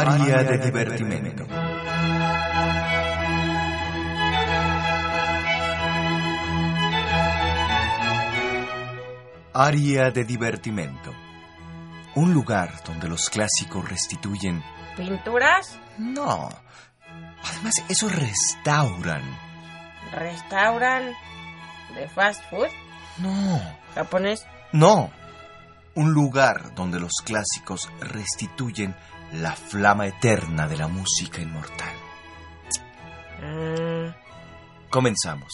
Área de divertimento. Área de divertimento. Un lugar donde los clásicos restituyen... ¿Pinturas? No. Además, eso restauran. ¿Restauran? ¿De fast food? No. ¿Japonés? No. Un lugar donde los clásicos restituyen la flama eterna de la música inmortal. Mm, Comenzamos.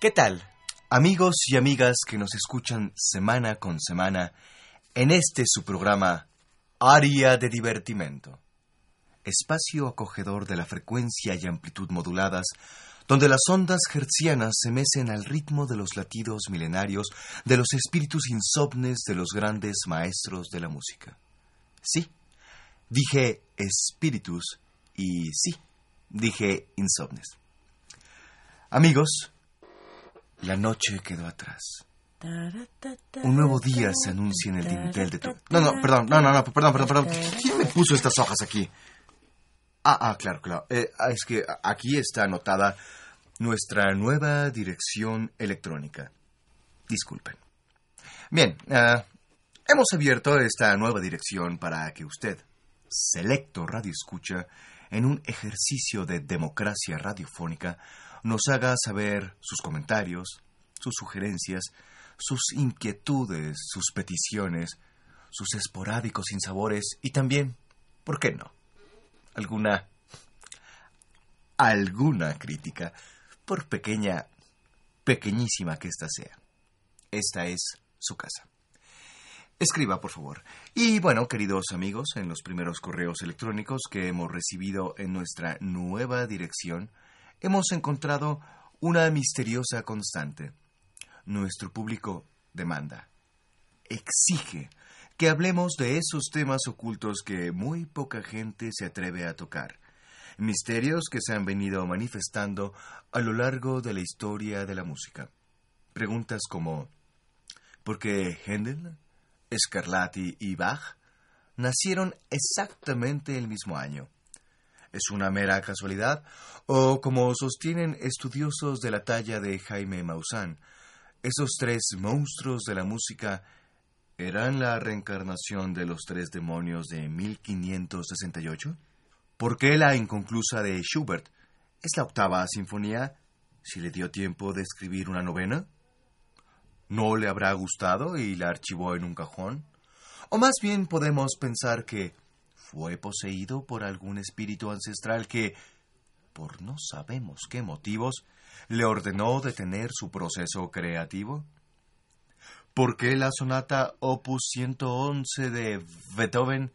¿Qué tal? Amigos y amigas que nos escuchan semana con semana en este su programa Área de Divertimento. Espacio acogedor de la frecuencia y amplitud moduladas, donde las ondas hertzianas se mecen al ritmo de los latidos milenarios de los espíritus insomnes de los grandes maestros de la música. Sí, dije espíritus y sí, dije insomnes. Amigos, la noche quedó atrás. Un nuevo día se anuncia en el dintel de tu... No, no, perdón, no, no, no, perdón, perdón, perdón. ¿Quién me puso estas hojas aquí? Ah, ah, claro, claro. Eh, ah, es que aquí está anotada nuestra nueva dirección electrónica. Disculpen. Bien, ah, hemos abierto esta nueva dirección para que usted, selecto radio escucha, en un ejercicio de democracia radiofónica, nos haga saber sus comentarios, sus sugerencias, sus inquietudes, sus peticiones, sus esporádicos sinsabores y también, ¿por qué no? Alguna alguna crítica, por pequeña, pequeñísima que ésta sea. Esta es su casa. Escriba, por favor. Y bueno, queridos amigos, en los primeros correos electrónicos que hemos recibido en nuestra nueva dirección, hemos encontrado una misteriosa constante. Nuestro público demanda, exige que hablemos de esos temas ocultos que muy poca gente se atreve a tocar. Misterios que se han venido manifestando a lo largo de la historia de la música. Preguntas como ¿por qué Händel, Scarlatti y Bach nacieron exactamente el mismo año? ¿Es una mera casualidad? ¿O como sostienen estudiosos de la talla de Jaime Maussan, esos tres monstruos de la música ¿Eran la reencarnación de los tres demonios de 1568? ¿Por qué la inconclusa de Schubert es la octava sinfonía si le dio tiempo de escribir una novena? ¿No le habrá gustado y la archivó en un cajón? O más bien podemos pensar que fue poseído por algún espíritu ancestral que, por no sabemos qué motivos, le ordenó detener su proceso creativo. ¿Por qué la sonata Opus 111 de Beethoven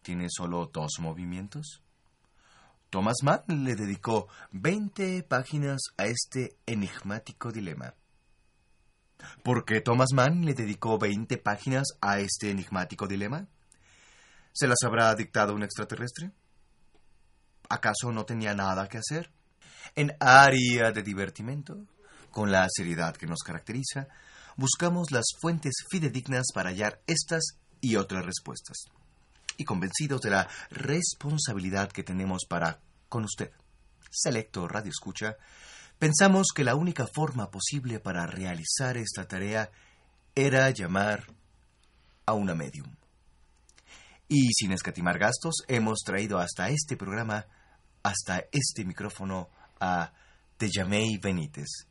tiene solo dos movimientos? Thomas Mann le dedicó 20 páginas a este enigmático dilema. ¿Por qué Thomas Mann le dedicó 20 páginas a este enigmático dilema? ¿Se las habrá dictado un extraterrestre? ¿Acaso no tenía nada que hacer? En área de divertimento, con la seriedad que nos caracteriza, buscamos las fuentes fidedignas para hallar estas y otras respuestas. Y convencidos de la responsabilidad que tenemos para con usted, selecto Radio Escucha, pensamos que la única forma posible para realizar esta tarea era llamar a una medium. Y sin escatimar gastos, hemos traído hasta este programa, hasta este micrófono, a Tejamei Benítez.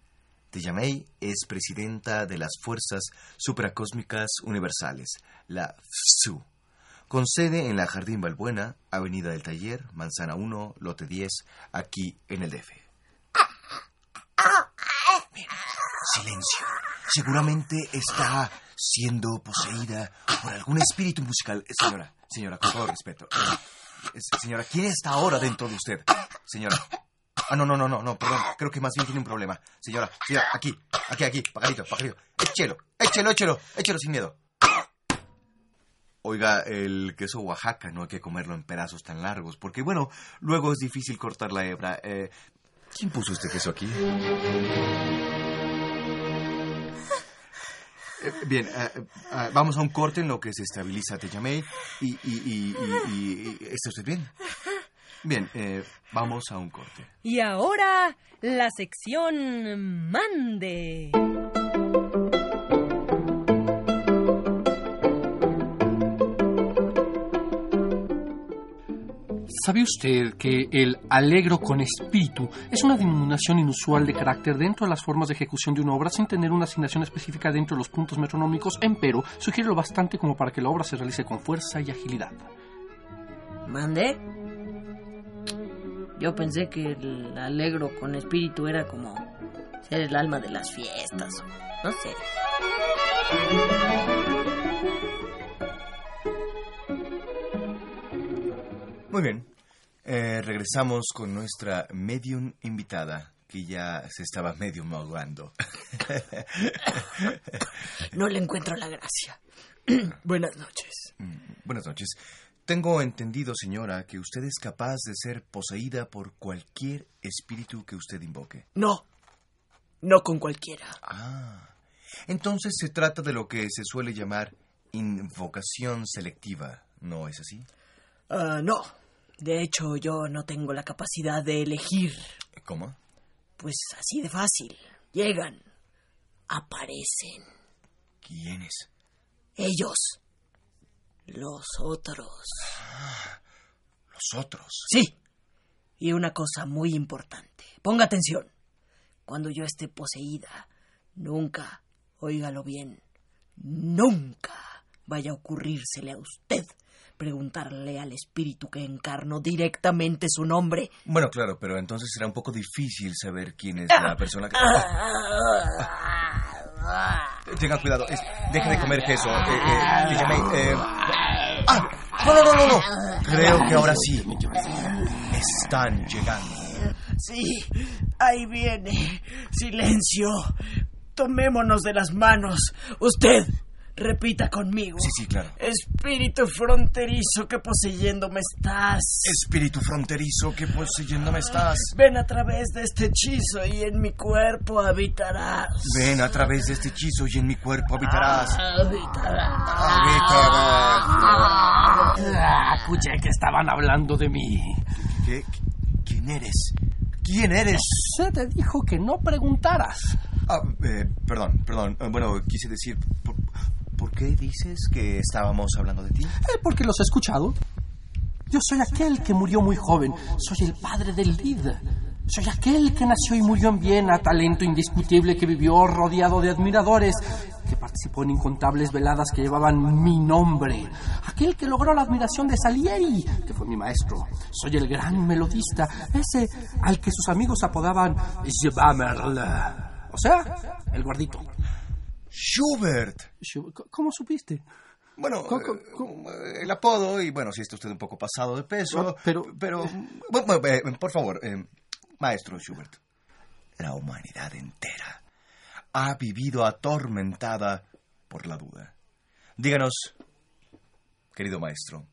Tejamei es presidenta de las Fuerzas Supracósmicas Universales, la FSU, con sede en la Jardín Balbuena, Avenida del Taller, Manzana 1, Lote 10, aquí en el DF. Mire, silencio. Seguramente está siendo poseída por algún espíritu musical. Eh, Señora, señora, con todo respeto. Eh, eh, señora, ¿quién está ahora dentro de usted? Señora. Ah, no, no, no, no, no, perdón. Creo que más bien tiene un problema. Señora, señora, aquí, aquí, aquí, pajarito, pajarito. Échelo, échelo, échelo, échelo sin miedo. Oiga, el queso Oaxaca no hay que comerlo en pedazos tan largos, porque bueno, luego es difícil cortar la hebra. Eh, ¿Quién puso este queso aquí? Eh, bien, eh, eh, vamos a un corte en lo que se estabiliza Te llamé y, y, y, y- y- y- ¿Está usted bien? Bien, eh, vamos a un corte. Y ahora la sección Mande. ¿Sabe usted que el alegro con espíritu es una denominación inusual de carácter dentro de las formas de ejecución de una obra sin tener una asignación específica dentro de los puntos metronómicos, empero sugiere lo bastante como para que la obra se realice con fuerza y agilidad? ¿Mande? Yo pensé que el alegro con espíritu era como ser el alma de las fiestas o no sé. Muy bien. Eh, regresamos con nuestra medium invitada, que ya se estaba medio ahogando. No le encuentro la gracia. Buenas noches. Mm, Buenas noches. Tengo entendido, señora, que usted es capaz de ser poseída por cualquier espíritu que usted invoque. No, no con cualquiera. Ah. Entonces se trata de lo que se suele llamar invocación selectiva, ¿no es así? Ah, no, de hecho yo no tengo la capacidad de elegir. ¿Cómo? Pues así de fácil. Llegan, aparecen. ¿Quiénes? Ellos. Los otros. Los otros. Sí. Y una cosa muy importante. Ponga atención. Cuando yo esté poseída, nunca, óigalo bien, nunca vaya a ocurrírsele a usted preguntarle al espíritu que encarnó directamente su nombre. Bueno, claro, pero entonces será un poco difícil saber quién es la persona que... Tenga cuidado, deje de comer queso. Eh, eh, eh, ¡Ah! No, no, no, no, no. Creo que ahora sí. Están llegando. Sí, ahí viene. Silencio. Tomémonos de las manos. Usted, repita conmigo. Sí, sí, claro. Espíritu fronterizo que poseyéndome estás. Espíritu fronterizo que poseyéndome estás. Ven a través de este hechizo y en mi cuerpo habitarás. Ven a través de este hechizo y en mi cuerpo habitarás. Habitarás. Habitarás. Ah, escuché que estaban hablando de mí. ¿Qué? ¿Quién eres? ¿Quién eres? Se te dijo que no preguntaras. Ah, eh, perdón, perdón. Eh, Bueno, quise decir, ¿por, por qué dices que estábamos hablando de ti? Eh, porque los he escuchado. Yo soy aquel que murió muy joven. Soy el padre del Lid. Soy aquel que nació y murió en Viena, talento indiscutible que vivió rodeado de admiradores, que participó en incontables veladas que llevaban mi nombre. Aquel que logró la admiración de Salieri, que fue mi maestro. Soy el gran melodista, ese al que sus amigos apodaban Schwammerl. O sea, el gordito. Schubert. ¿Cómo supiste? Bueno, eh, el apodo, y bueno, si está usted un poco pasado de peso, No, pero- pero, bueno, bueno, eh, por favor, eh, maestro Schubert, la humanidad entera ha vivido atormentada por la duda. Díganos, querido maestro,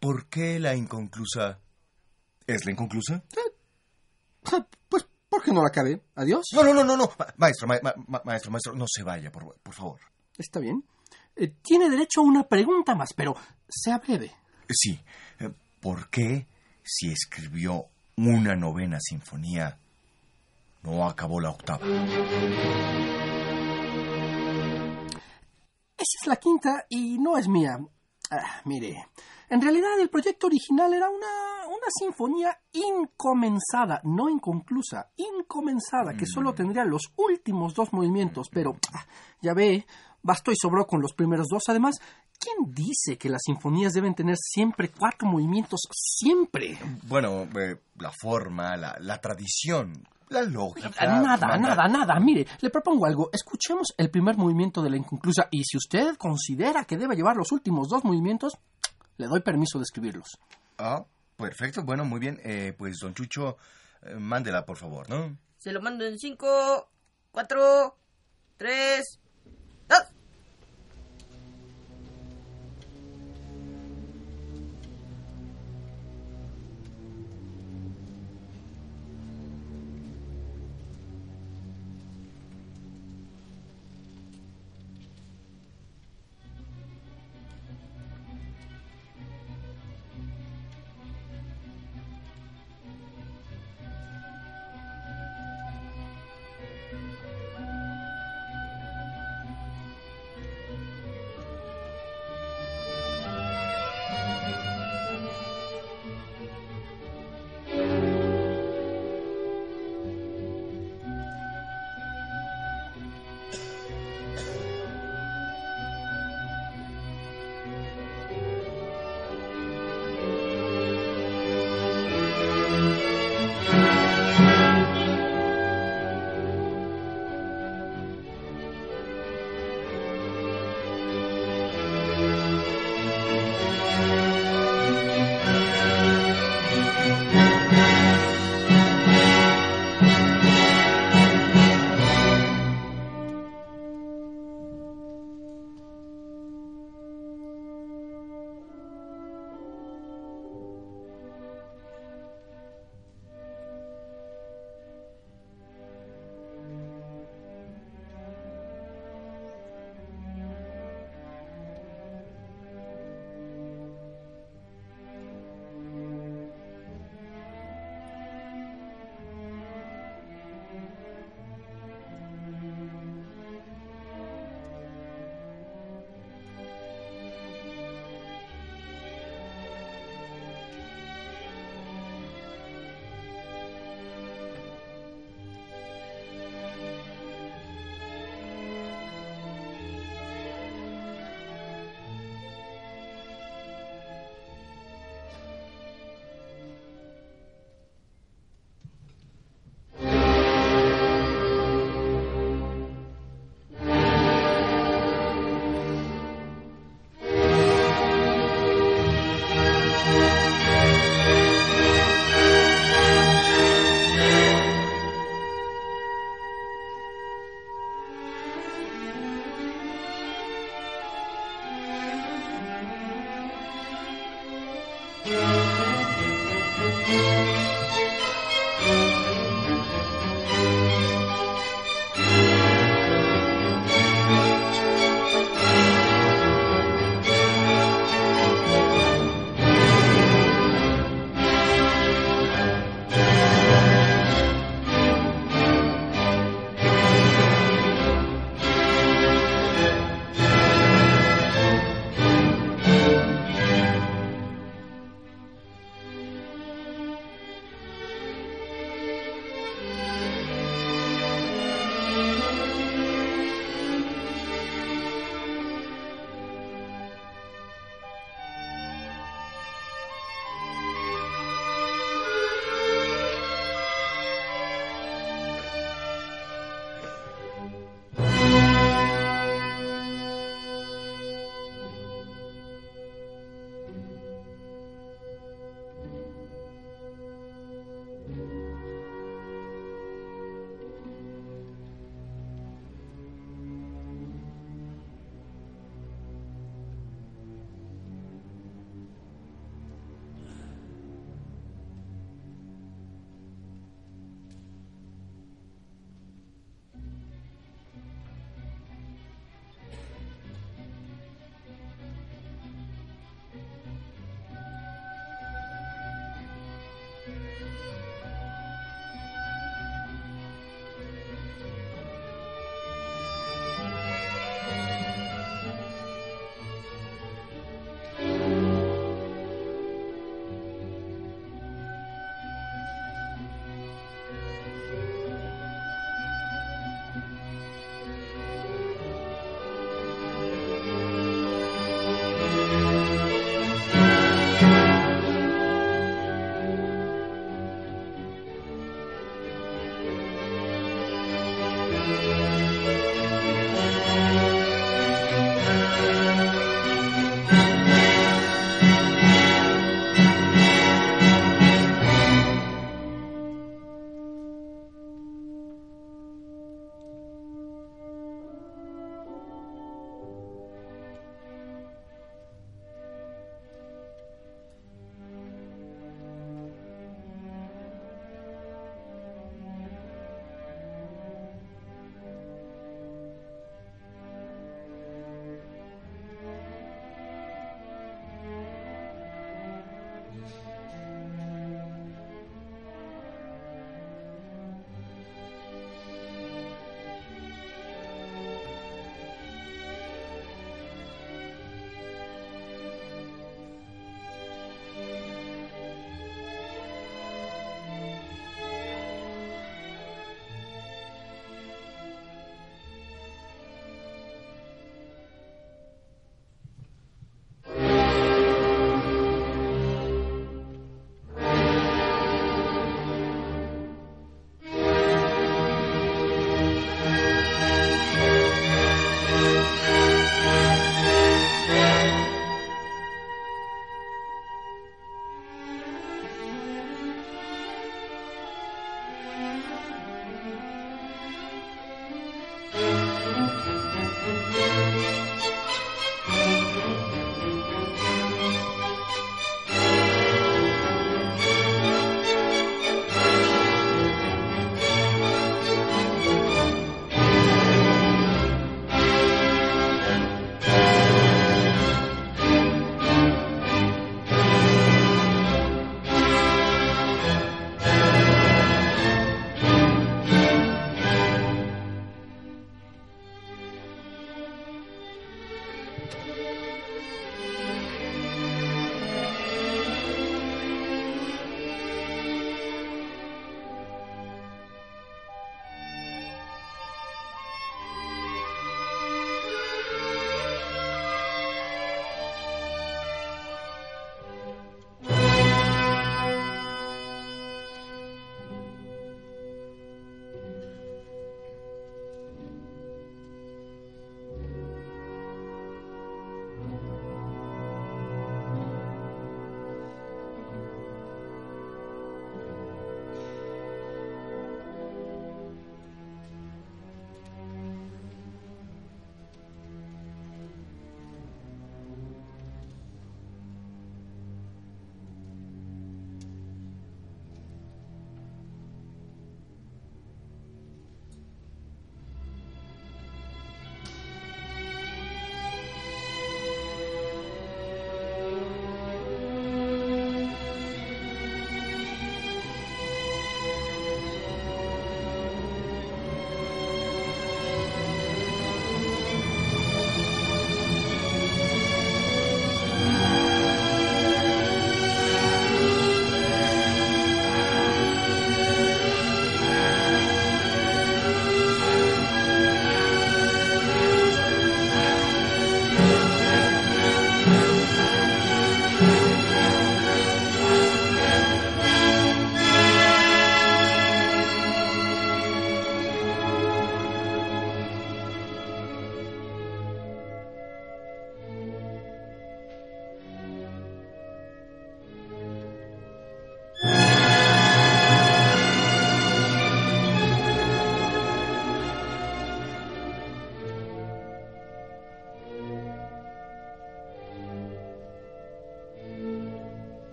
¿por qué la inconclusa es la inconclusa? Pues, ¿por qué no la acabé? Adiós. No, no, no, no, no, Ma- maestro, ma- ma- maestro, maestro, no se vaya, por, por favor. Está bien. Eh, tiene derecho a una pregunta más, pero sea breve. Sí, eh, ¿por qué si escribió una novena sinfonía no acabó la octava? Esa es la quinta y no es mía. Ah, mire, en realidad el proyecto original era una, una sinfonía incomenzada, no inconclusa, incomenzada, que solo tendría los últimos dos movimientos, pero ah, ya ve, bastó y sobró con los primeros dos. Además, ¿Quién dice que las sinfonías deben tener siempre cuatro movimientos? Siempre. Bueno, eh, la forma, la, la tradición, la lógica. Nada, manda- nada, nada. Mire, le propongo algo. Escuchemos el primer movimiento de la inconclusa y si usted considera que debe llevar los últimos dos movimientos, le doy permiso de escribirlos. Ah, perfecto. Bueno, muy bien. Eh, pues, don Chucho, eh, mándela, por favor, ¿no? Se lo mando en cinco, cuatro, tres,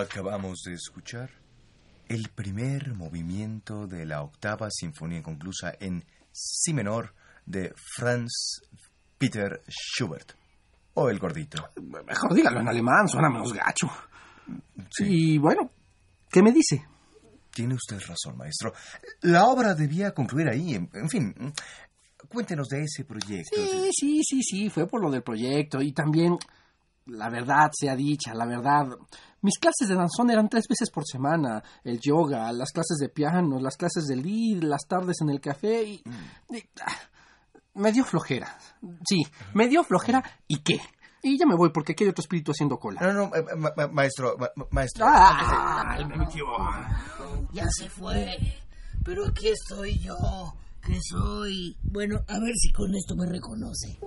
Acabamos de escuchar el primer movimiento de la octava sinfonía inconclusa en si menor de Franz Peter Schubert, o el gordito. Mejor dígalo en alemán, suena menos gacho. Y bueno, ¿qué me dice? Tiene usted razón, maestro. La obra debía concluir ahí. En, en fin, cuéntenos de ese proyecto. Sí, sí, sí, sí, fue por lo del proyecto. Y también, la verdad sea dicha, la verdad. Mis clases de danzón eran tres veces por semana. El yoga, las clases de piano, las clases de lead, las tardes en el café y... y, ah, me dio flojera. Sí, me dio flojera y qué. Y ya me voy porque aquí hay otro espíritu haciendo cola. No, no, eh, ma- ma- maestro, ma- ma- maestro. ¡Ah! Me metió. Ya se fue. Pero aquí estoy yo, que soy... Bueno, a ver si con esto me reconoce.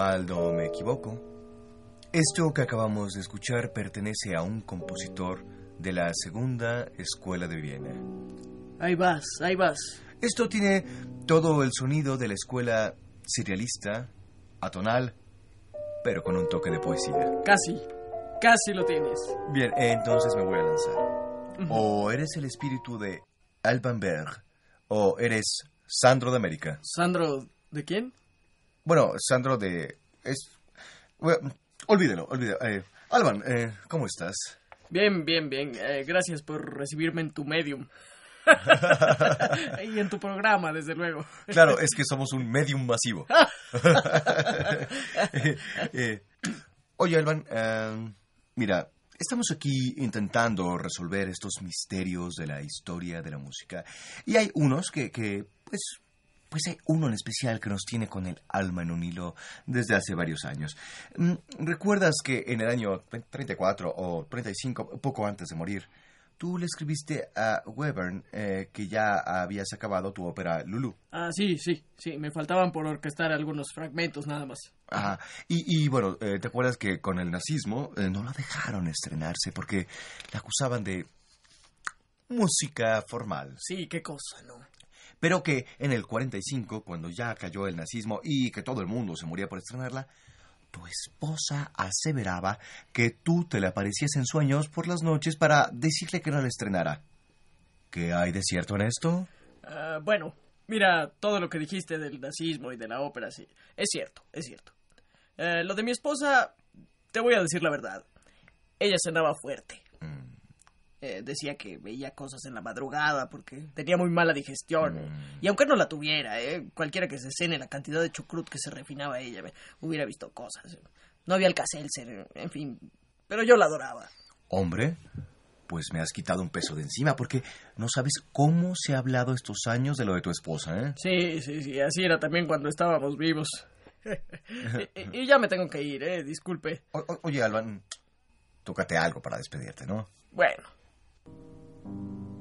Mal no me equivoco, esto que acabamos de escuchar pertenece a un compositor de la Segunda Escuela de Viena. Ahí vas, ahí vas. Esto tiene todo el sonido de la escuela serialista, atonal, pero con un toque de poesía. Casi, casi lo tienes. Bien, entonces me voy a lanzar. O eres el espíritu de Alban Berg, o eres Sandro de América. Sandro, ¿de quién? Bueno, Sandro de... Es... bueno, olvídelo, olvídelo. Eh, Alban, eh, ¿cómo estás? Bien, bien, bien. Eh, gracias por recibirme en tu medium. y en tu programa, desde luego. Claro, es que somos un medium masivo. Eh, oye, Alban, eh, mira, Estamos aquí intentando resolver estos misterios de la historia de la música. Y hay unos que, que, pues, pues hay uno en especial que nos tiene con el alma en un hilo desde hace varios años. Mm, ¿Recuerdas que en el año 34 o 35, poco antes de morir, tú le escribiste a Webern eh, que ya habías acabado tu ópera Lulu? Ah, sí, sí, sí. Me faltaban por orquestar algunos fragmentos nada más. Ajá. Y, y bueno, eh, ¿te acuerdas que con el nazismo eh, no la dejaron estrenarse porque la acusaban de música formal? Sí, qué cosa, ¿no? Pero que en el 45, cuando ya cayó el nazismo y que todo el mundo se moría por estrenarla, tu esposa aseveraba que tú te le aparecías en sueños por las noches para decirle que no la estrenara. ¿Qué hay de cierto en esto? Ah, bueno, mira, todo lo que dijiste del nazismo y de la ópera, sí. Es cierto, es cierto. Eh, lo de mi esposa, te voy a decir la verdad. Ella cenaba fuerte. Mm, Eh, decía que veía cosas en la madrugada porque tenía muy mala digestión. Mm. Y aunque no la tuviera, eh, cualquiera que se cene la cantidad de chucrut que se refinaba ella, eh, hubiera visto cosas. No había alcacelser, en fin. Pero yo la adoraba. Hombre, pues me has quitado un peso de encima porque no sabes cómo se ha hablado estos años de lo de tu esposa, ¿eh? Sí, sí, sí, así era también cuando estábamos vivos. y, ya me tengo que ir, eh, disculpe. O- oye, Alban, tócate algo para despedirte, ¿no? Bueno. うん。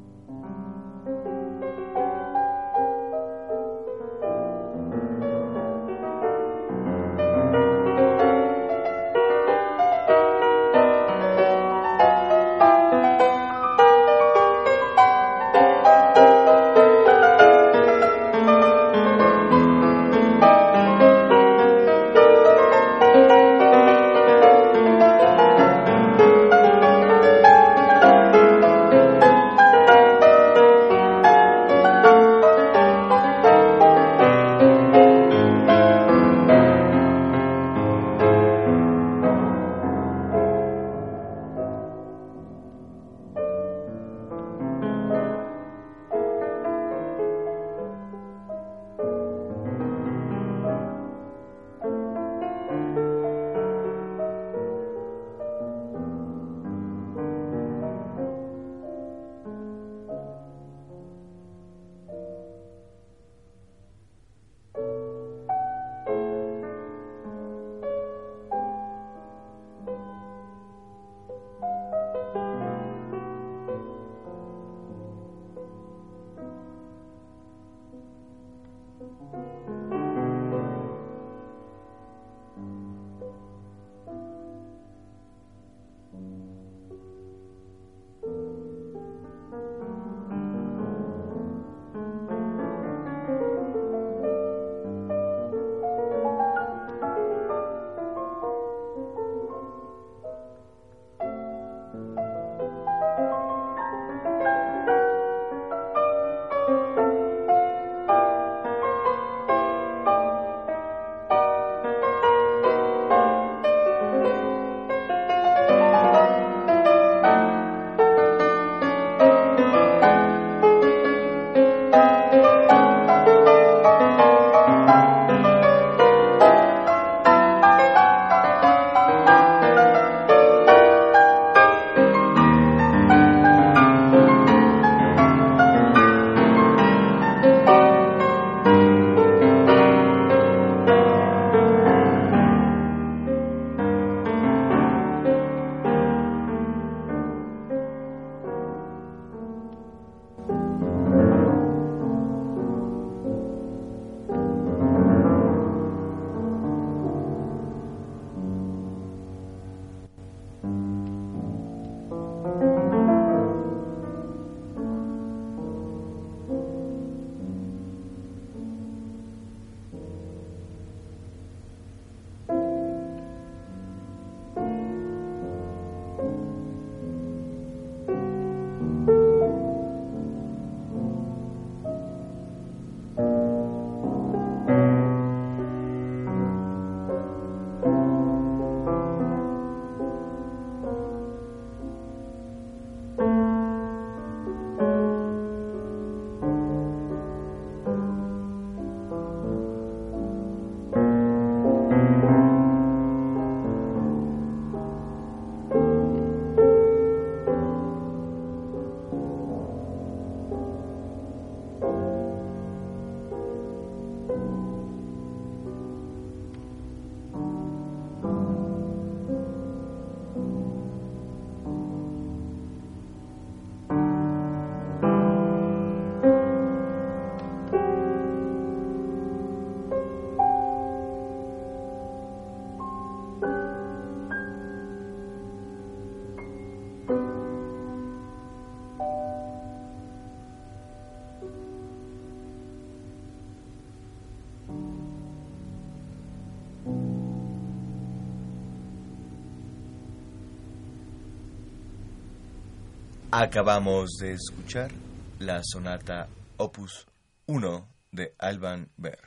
Acabamos de escuchar la sonata Opus 1 de Alban Berg.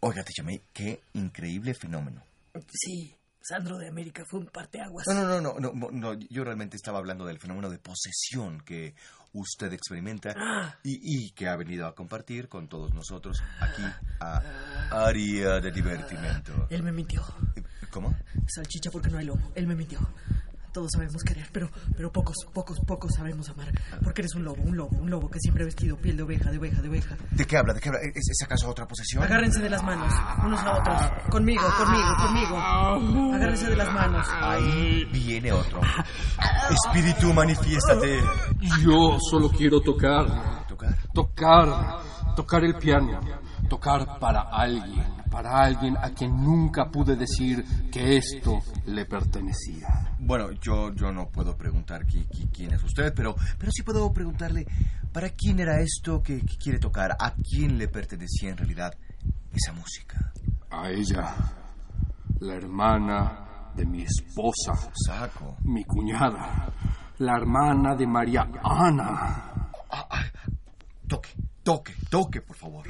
Oiga, te llamé, qué increíble fenómeno. Sí, Sandro de América fue un parteaguas. No, no, no, no, no, no, yo realmente estaba hablando del fenómeno de posesión que usted experimenta y, y que ha venido a compartir con todos nosotros aquí a Área de Divertimento. Él me mintió. ¿Cómo? Salchicha porque no hay lobo. Él me mintió. Todos sabemos querer, pero, pero pocos, pocos, pocos sabemos amar. Porque eres un lobo, un lobo, un lobo que siempre ha vestido piel de oveja, de oveja, de oveja. ¿De qué habla? ¿De qué habla? ¿Es, es acaso otra posesión? Agárrense de las manos, unos a otros. Conmigo, conmigo, conmigo. Agárrense de las manos. Ahí viene otro. Espíritu, manifiéstate. Yo solo quiero tocar. ¿Tocar? Tocar. Tocar el piano. Tocar para alguien. Para alguien a quien nunca pude decir que esto le pertenecía. Bueno, yo, yo no puedo preguntar qui- qui- quién es usted, pero, pero sí puedo preguntarle para quién era esto que, que quiere tocar, a quién le pertenecía en realidad esa música. A ella. La hermana de mi esposa. Saco. Mi cuñada. La hermana de María Ana. Ah, ah, toque, toque, toque, por favor.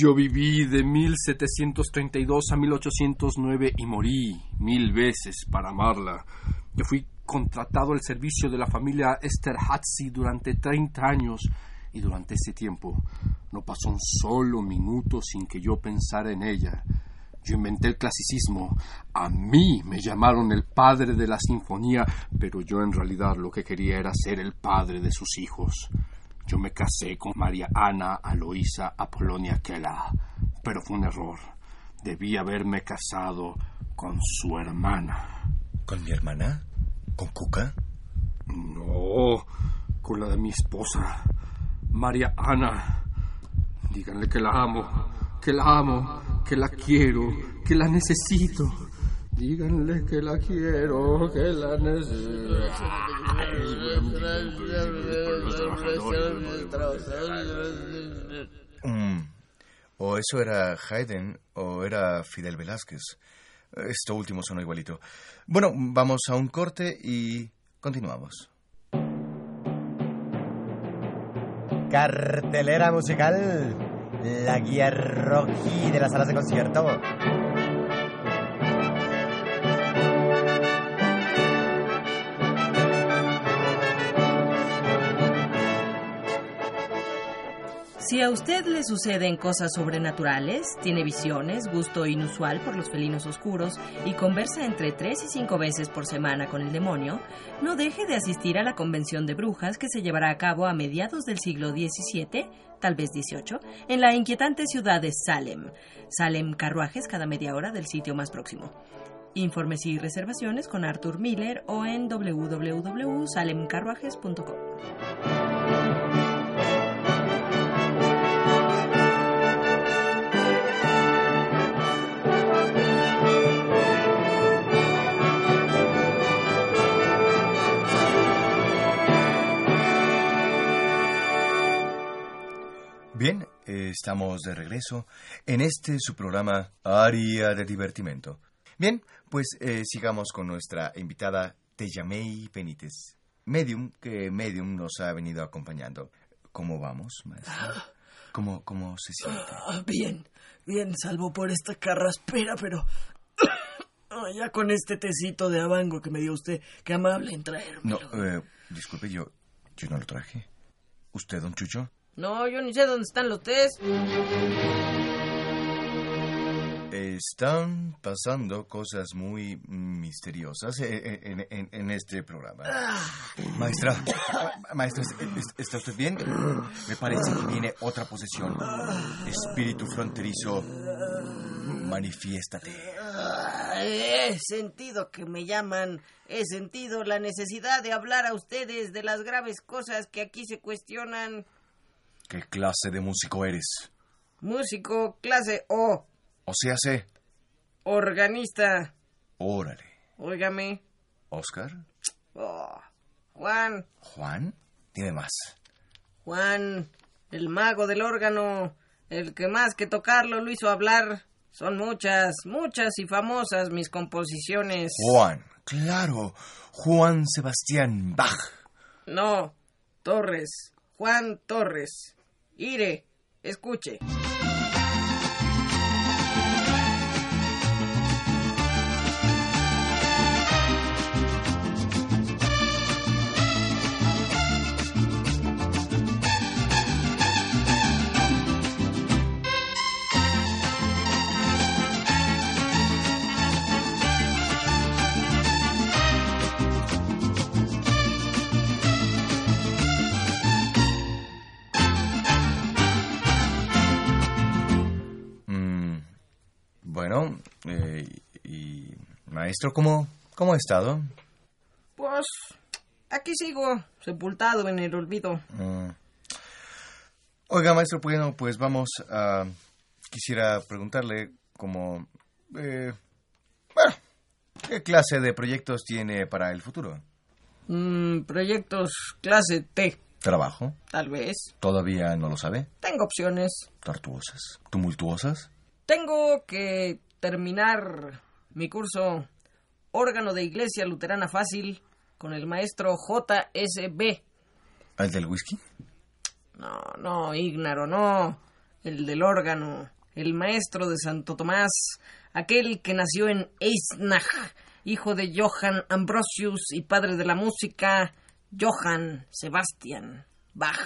Yo viví de 1732 a 1809 y morí mil veces para amarla. Yo fui contratado al servicio de la familia Esterhazy durante 30 años y durante ese tiempo no pasó un solo minuto sin que yo pensara en ella. Yo inventé el clasicismo. A mí me llamaron el padre de la sinfonía, pero yo en realidad lo que quería era ser el padre de sus hijos. Yo me casé con María Ana Aloísa Apolonia Kela, pero fue un error. Debí haberme casado con su hermana. ¿Con mi hermana? ¿Con Cuca? No, con la de mi esposa, María Ana. Díganle que la amo, que la amo, que la quiero, que la necesito. Díganle que la quiero, que la necesito. Mm, O eso era Haydn o era Fidel Velázquez. Esto último sonó igualito. Bueno, vamos a un corte y continuamos. Cartelera musical. La guía rojí de las salas de concierto. Si a usted le suceden cosas sobrenaturales, tiene visiones, gusto inusual por los felinos oscuros y conversa entre tres y cinco veces por semana con el demonio, no deje de asistir a la convención de brujas que se llevará a cabo a mediados del siglo XVII, tal vez XVIII, en la inquietante ciudad de Salem. Salem carruajes cada media hora del sitio más próximo. Informes y reservaciones con Arthur Miller o en www.salemcarruajes.com. Bien, eh, estamos de regreso en este su programa Área de Divertimento. Bien, pues eh, sigamos con nuestra invitada Tejamei Benítez, medium que medium nos ha venido acompañando. ¿Cómo vamos, maestra? ¿Cómo, cómo se siente? Ah, bien, bien, salvo por esta carraspera, pero... Ya con este tecito de abango que me dio usted, qué amable en traérmelo. No, eh, disculpe, yo, yo no lo traje. ¿Usted, don Chucho? No, yo ni sé dónde están los tés. Están pasando cosas muy misteriosas eh, eh, en, en- en este programa. Maestra, maestra, ¿est- ¿está usted bien? Me parece que viene otra posesión. Espíritu fronterizo, manifiéstate. He sentido que me llaman, he sentido la necesidad de hablar a ustedes de las graves cosas que aquí se cuestionan. ¿Qué clase de músico eres? Músico, clase O, O sea, sé, organista, órale. óigame. ¿Oscar? Oh, Juan, ¿Juan? Dime más. Juan, el mago del órgano, el que más que tocarlo lo hizo hablar. Son muchas, muchas y famosas mis composiciones. Juan, claro. Juan Sebastián Bach. No, Torres, Juan Torres. Ire, escuche. Bueno, eh, y maestro, ¿cómo, ¿cómo ha estado? Pues aquí sigo, sepultado en el olvido. Mm. Oiga, maestro, bueno, pues vamos a... Quisiera preguntarle como... eh, bueno, ¿qué clase de proyectos tiene para el futuro? Mm, proyectos clase T, ¿Trabajo? tal vez. ¿Todavía no lo sabe? Tengo opciones. ¿Tortuosas? ¿Tumultuosas? Tengo que terminar mi curso órgano de iglesia luterana fácil con el maestro JSB. ¿El del whisky? No, no, Ignaro, no. el del órgano, el maestro de Santo Tomás, aquel que nació en Eisenach, hijo de Johann Ambrosius y padre de la música, Johann Sebastian Bach.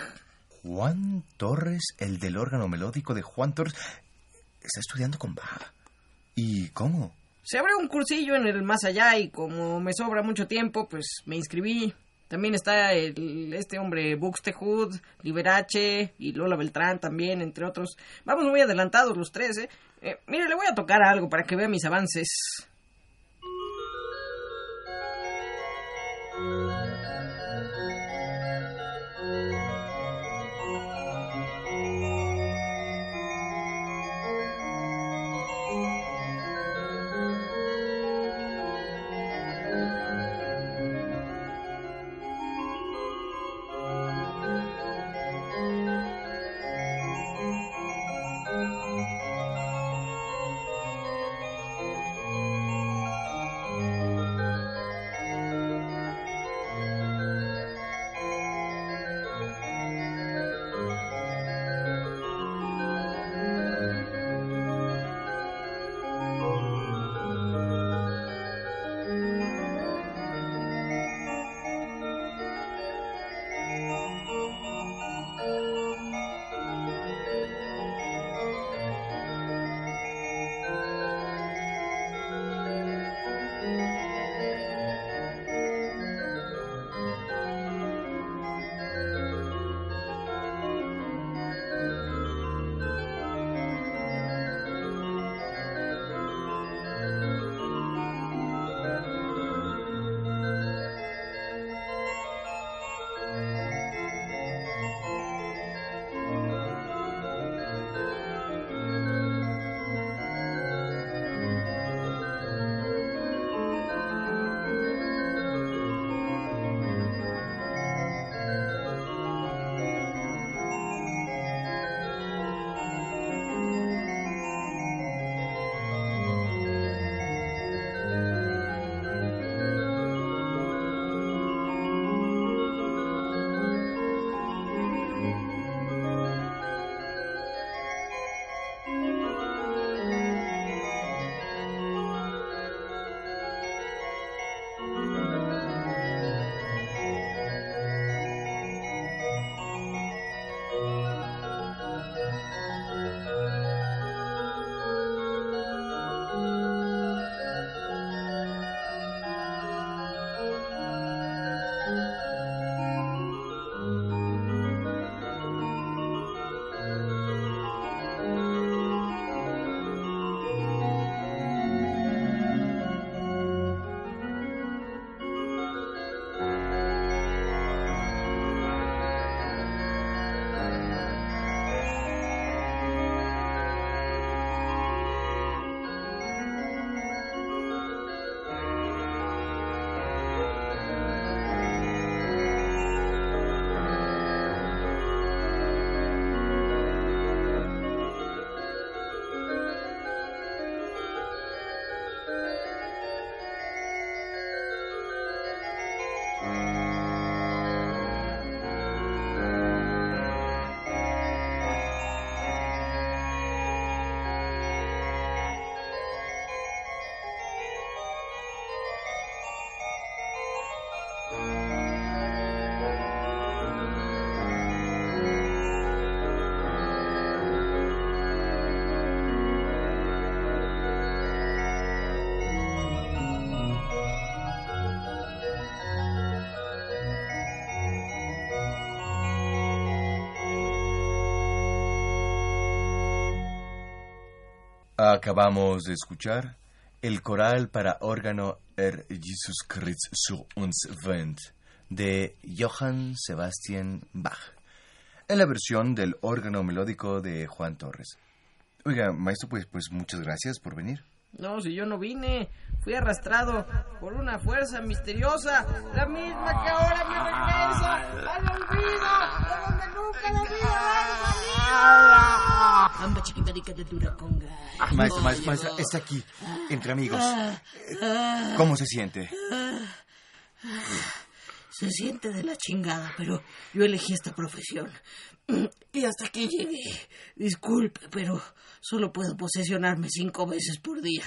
Juan Torres, el del órgano melódico de Juan Torres, está estudiando con Bach. ¿Y cómo? Se abrió un cursillo en el más allá y como me sobra mucho tiempo, pues me inscribí. También está este hombre Buxtehude, Liberace y Lola Beltrán también, entre otros. Vamos muy adelantados los tres, ¿eh? eh mire, le voy a tocar algo para que vea mis avances. Acabamos de escuchar el coral para órgano Er Jesus Christ sur uns Wind de Johann Sebastian Bach, en la versión del órgano melódico de Juan Torres. Oiga, maestro, pues, pues muchas gracias por venir. No, si yo no vine, fui arrastrado por una fuerza misteriosa, la misma que ahora me regresa al olvido, de donde nunca debía haber salido. Amba chiquitarica de Duraconga. Maestro, maestro, maestro, está aquí, entre amigos. ¿Cómo se siente? Se siente de la chingada, pero yo elegí esta profesión. Y hasta aquí llegué. Disculpe, pero solo puedo posesionarme cinco veces por día.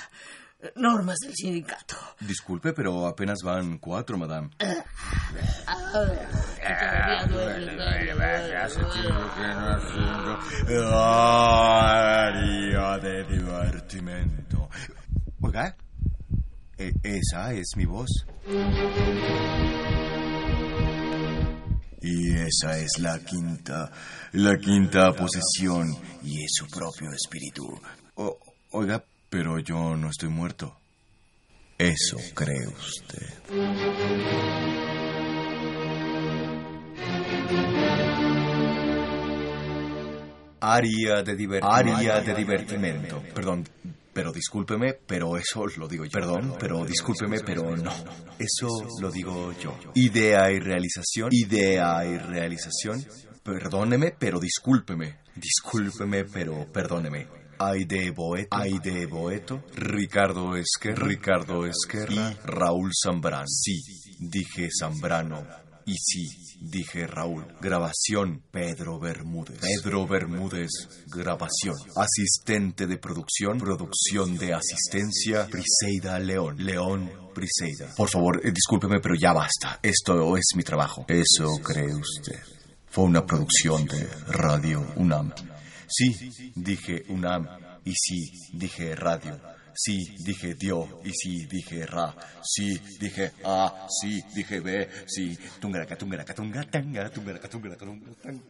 Normas del sindicato. Disculpe, pero apenas van cuatro, madame. Área de divertimento. Oiga, e- esa es mi voz. Y esa es la quinta, la quinta posesión y es su propio espíritu. O- oiga, pero yo no estoy muerto. Eso cree usted. Área de divertimento. Área de divertimento. Perdón, pero discúlpeme, pero eso lo digo yo. Perdón, pero discúlpeme, pero no. Eso lo digo yo. Idea y realización. Idea y realización. Perdóneme, pero discúlpeme. Discúlpeme, pero perdóneme. Aide Boeto, Aide Boeto, Ricardo Esquerra, Ricardo Esquerra, y Raúl Zambrano. Sí, dije Zambrano. Y sí, dije Raúl. Grabación, Pedro Bermúdez. Pedro Bermúdez, grabación. Asistente de producción, producción de asistencia, Briseida León. León, Briseida. Por favor, eh, discúlpeme, pero ya basta. Esto es mi trabajo. Eso cree usted. Fue una producción de Radio UNAM. Sí, dije UNAM. Y sí, dije radio. Sí, dije dio. Y sí, dije ra. Sí, dije a. Sí, dije b. Sí, tungaraca, tungaraca, tungaraca, tungaraca, tunga, tanga.